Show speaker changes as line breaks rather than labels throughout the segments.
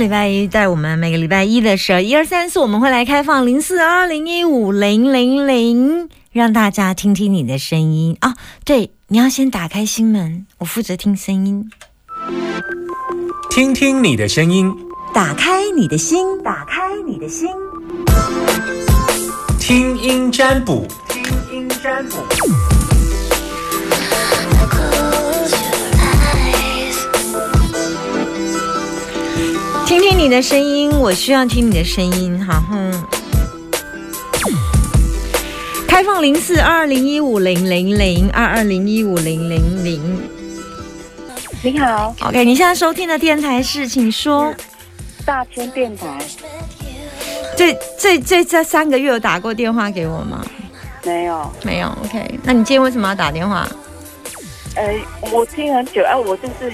礼拜一，在我们每个礼拜一的时候一二三四，我们会来开放零四二零一五零零零，让大家听听你的声音啊。对，你要先打开心门，我负责听声音。
听听你的声音，
打开你的心，打开你的心，
听音占卜，
听音占卜。你的声音，我需要听你的声音，好，嗯。开放零四二零一五零零零二二零一五零零零。
你好
，OK，你现在收听的电台是，请说。
大千电台。
这这这这三个月有打过电话给我吗？
没有，
没有。OK，那你今天为什么要打电话？
呃，我听很久，啊，我就是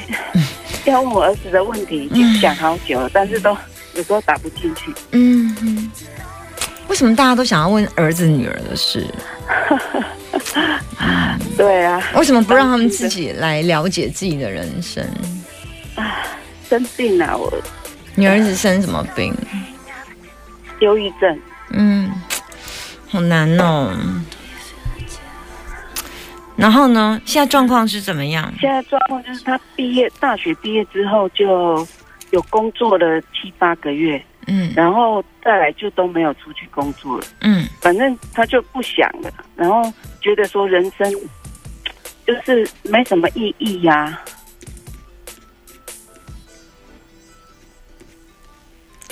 要问我儿子的问题，已经想好久了，但是都有时候打不进去。
嗯嗯。为什么大家都想要问儿子女儿的事？
对啊。
为什么不让他们自己来了解自己的人生？
啊，生病了我。
你儿子生什么病？
忧郁症。
嗯，好难哦。然后呢？现在状况是怎么样？
现在状况就是他毕业，大学毕业之后就有工作了七八个月，嗯，然后再来就都没有出去工作了，嗯，反正他就不想了，然后觉得说人生就是没什么意义呀。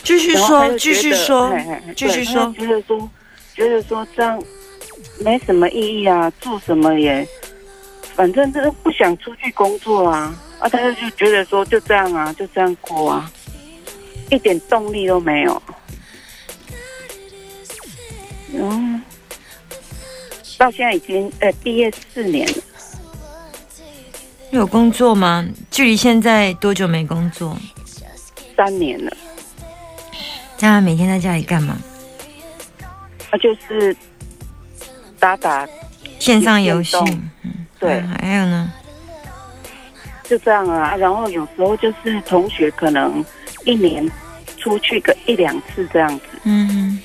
继续说，继续说，继续说，
觉得说，觉得说这样。没什么意义啊，做什么也，反正就是不想出去工作啊，啊，他就觉得说就这样啊，就这样过啊，一点动力都没有。嗯，到现在已经呃毕业四年了，
有工作吗？距离现在多久没工作？
三年了。
家人每天在家里干嘛？
啊，就是。打打
线上游戏，
嗯，对，
还有呢，
就这样啊。然后有时候就是同学可能一年出去个一两次这样子，嗯，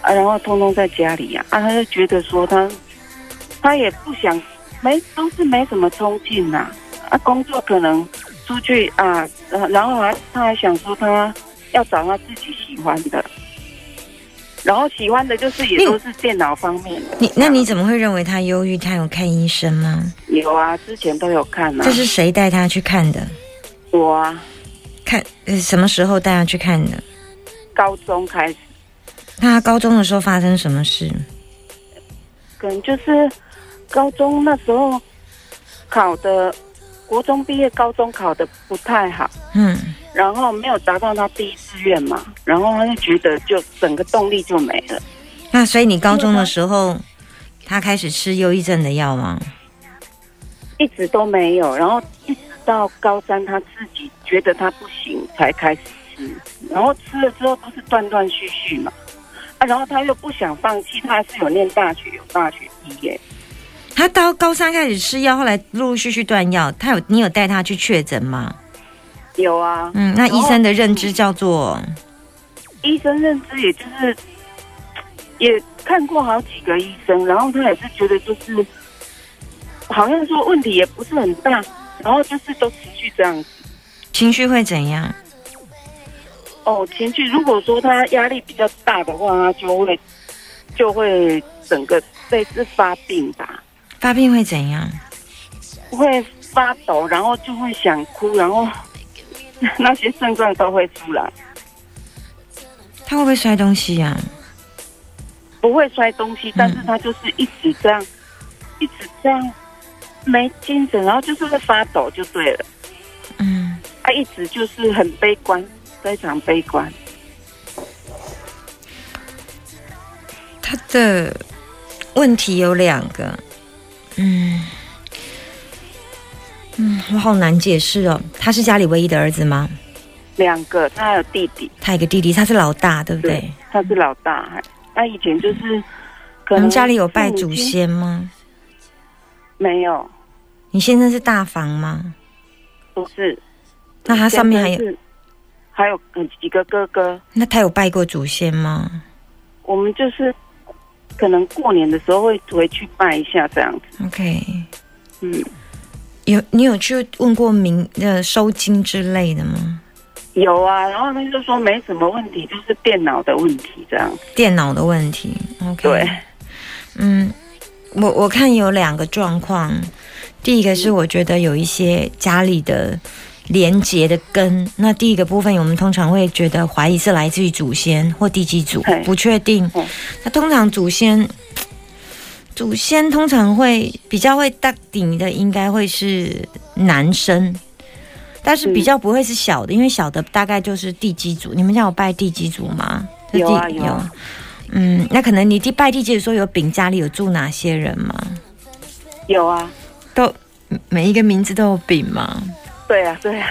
啊，然后通通在家里呀，啊，他就觉得说他他也不想没都是没什么冲劲呐，啊，工作可能出去啊，然后还他还想说他要找他自己喜欢的。然后喜欢的就是也都是电脑方面的。
你那你怎么会认为他忧郁？他有看医生吗？
有啊，之前都有看啊。
这是谁带他去看的？
我啊。
看什么时候带他去看的？
高中开始。
那他高中的时候发生什么事？
可能就是高中那时候考的，国中毕业，高中考的不太好。嗯。然后没有达到他第一志愿嘛，然后他就觉得就整个动力就没了。
那所以你高中的时候，他开始吃忧郁症的药吗？
一直都没有，然后一直到高三他自己觉得他不行才开始吃，然后吃了之后都是断断续续嘛。啊，然后他又不想放弃，他还是有念大学，有大学毕业。
他到高三开始吃药，后来陆陆续续断药，他有你有带他去确诊吗？
有啊，
嗯，那医生的认知叫做，
医生认知也就是也看过好几个医生，然后他也是觉得就是，好像说问题也不是很大，然后就是都持续这样子，
情绪会怎样？
哦，情绪如果说他压力比较大的话，他就会就会整个类似发病吧。
发病会怎样？
会发抖，然后就会想哭，然后。那些症状都会出来。
他会不会摔东西呀？
不会摔东西，但是他就是一直这样，一直这样没精神，然后就是会发抖，就对了。嗯，他一直就是很悲观，非常悲观。
他的问题有两个，嗯。嗯，我好难解释哦。他是家里唯一的儿子吗？
两个，他还有弟弟。
他有个弟弟，他是老大，对不对？
他是老大。他以前就是，
可能家里有拜祖先吗？
没有。
你先生是大房吗？
不是。
那他上面还有
还有嗯几个哥哥。
那他有拜过祖先吗？
我们就是可能过年的时候会回去拜一下这样子。
OK，嗯，有你有去问过民呃收金之类的吗？
有啊，然后他就说没什么问题，就是电脑的问题这样。
电脑的问题，OK。
对，
嗯，我我看有两个状况，第一个是我觉得有一些家里的连结的根，那第一个部分我们通常会觉得怀疑是来自于祖先或第几组，不确定。那通常祖先祖先通常会比较会大顶的，应该会是男生。但是比较不会是小的，因为小的大概就是地基组。你们家有拜地基组吗？
有啊有。
嗯，那可能你第拜地基的时候有丙家里有住哪些人吗？
有啊，
都每一个名字都有丙吗？
对啊对啊。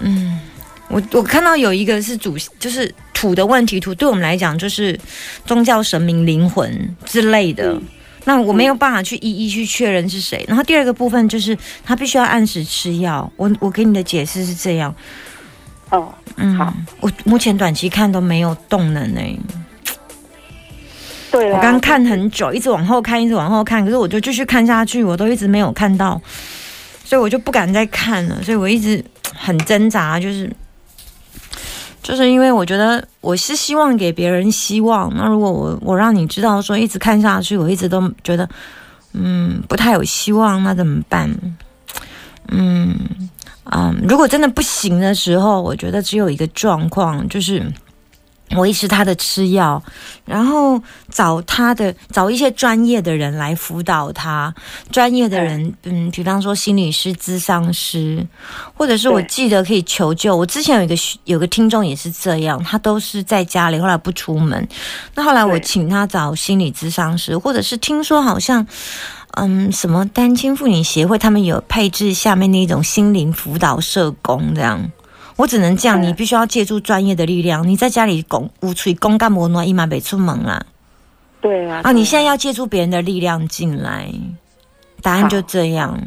嗯，我我看到有一个是主，就是土的问题，土对我们来讲就是宗教神明灵魂之类的。那我没有办法去一一去确认是谁。然后第二个部分就是他必须要按时吃药。我我给你的解释是这样。
哦，嗯，好。
我目前短期看都没有动能呢。
对
我刚刚看很久，一直往后看，一直往后看，可是我就继续看下去，我都一直没有看到，所以我就不敢再看了。所以我一直很挣扎，就是。就是因为我觉得我是希望给别人希望，那如果我我让你知道说一直看下去，我一直都觉得嗯不太有希望，那怎么办？嗯啊，如果真的不行的时候，我觉得只有一个状况就是。维持他的吃药，然后找他的找一些专业的人来辅导他。专业的人，嗯，比方说心理师、咨商师，或者是我记得可以求救。我之前有一个有个听众也是这样，他都是在家里，后来不出门。那后来我请他找心理咨商师，或者是听说好像，嗯，什么单亲妇女协会他们有配置下面那种心灵辅导社工这样。我只能这样，你必须要借助专业的力量。你在家里拱无处公干摩暖一马没出门啦。
对啊。
啊，你现在要借助别人的力量进来，答案就这样。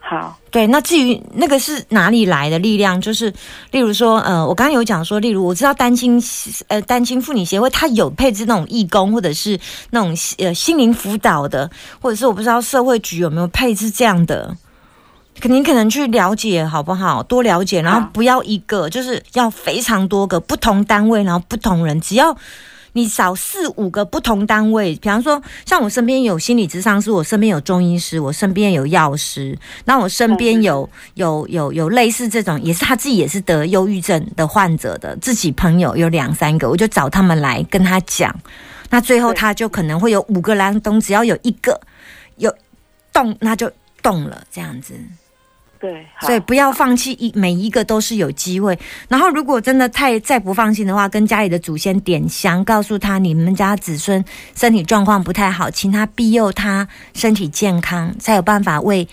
好。
对，那至于那个是哪里来的力量，就是例如说，呃，我刚刚有讲说，例如我知道单亲呃单亲妇女协会，它有配置那种义工，或者是那种呃心灵辅导的，或者是我不知道社会局有没有配置这样的。可你可能去了解好不好？多了解，然后不要一个，就是要非常多个不同单位，然后不同人。只要你找四五个不同单位，比方说，像我身边有心理咨商师，我身边有中医师，我身边有药师，那我身边有有有有类似这种，也是他自己也是得忧郁症的患者的，自己朋友有两三个，我就找他们来跟他讲。那最后他就可能会有五个蓝东，只要有一个有动，那就动了，这样子。
对，
所以不要放弃一每一个都是有机会。然后如果真的太再不放心的话，跟家里的祖先点香，告诉他你们家子孙身体状况不太好，请他庇佑他身体健康，才有办法为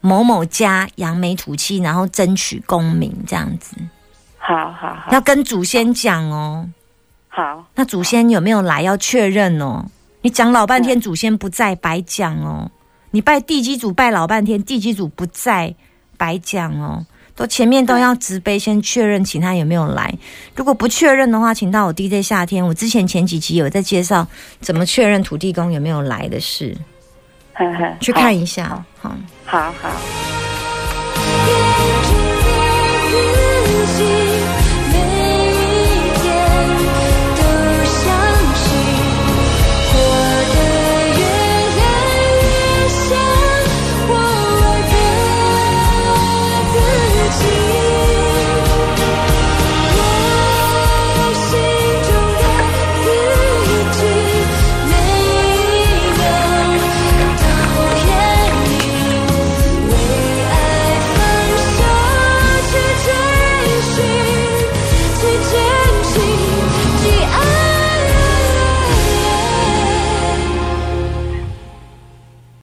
某某家扬眉吐气，然后争取功名这样子。
好好好，
要跟祖先讲哦。
好，
那祖先有没有来要确认哦？你讲老半天，祖先不在，白讲哦。你拜地基主拜老半天，地基主不在。白讲哦，都前面都要直杯先确认，请他有没有来。如果不确认的话，请到我 DJ 夏天。我之前前几集有在介绍怎么确认土地公有没有来的事，去看一下。
好，好好。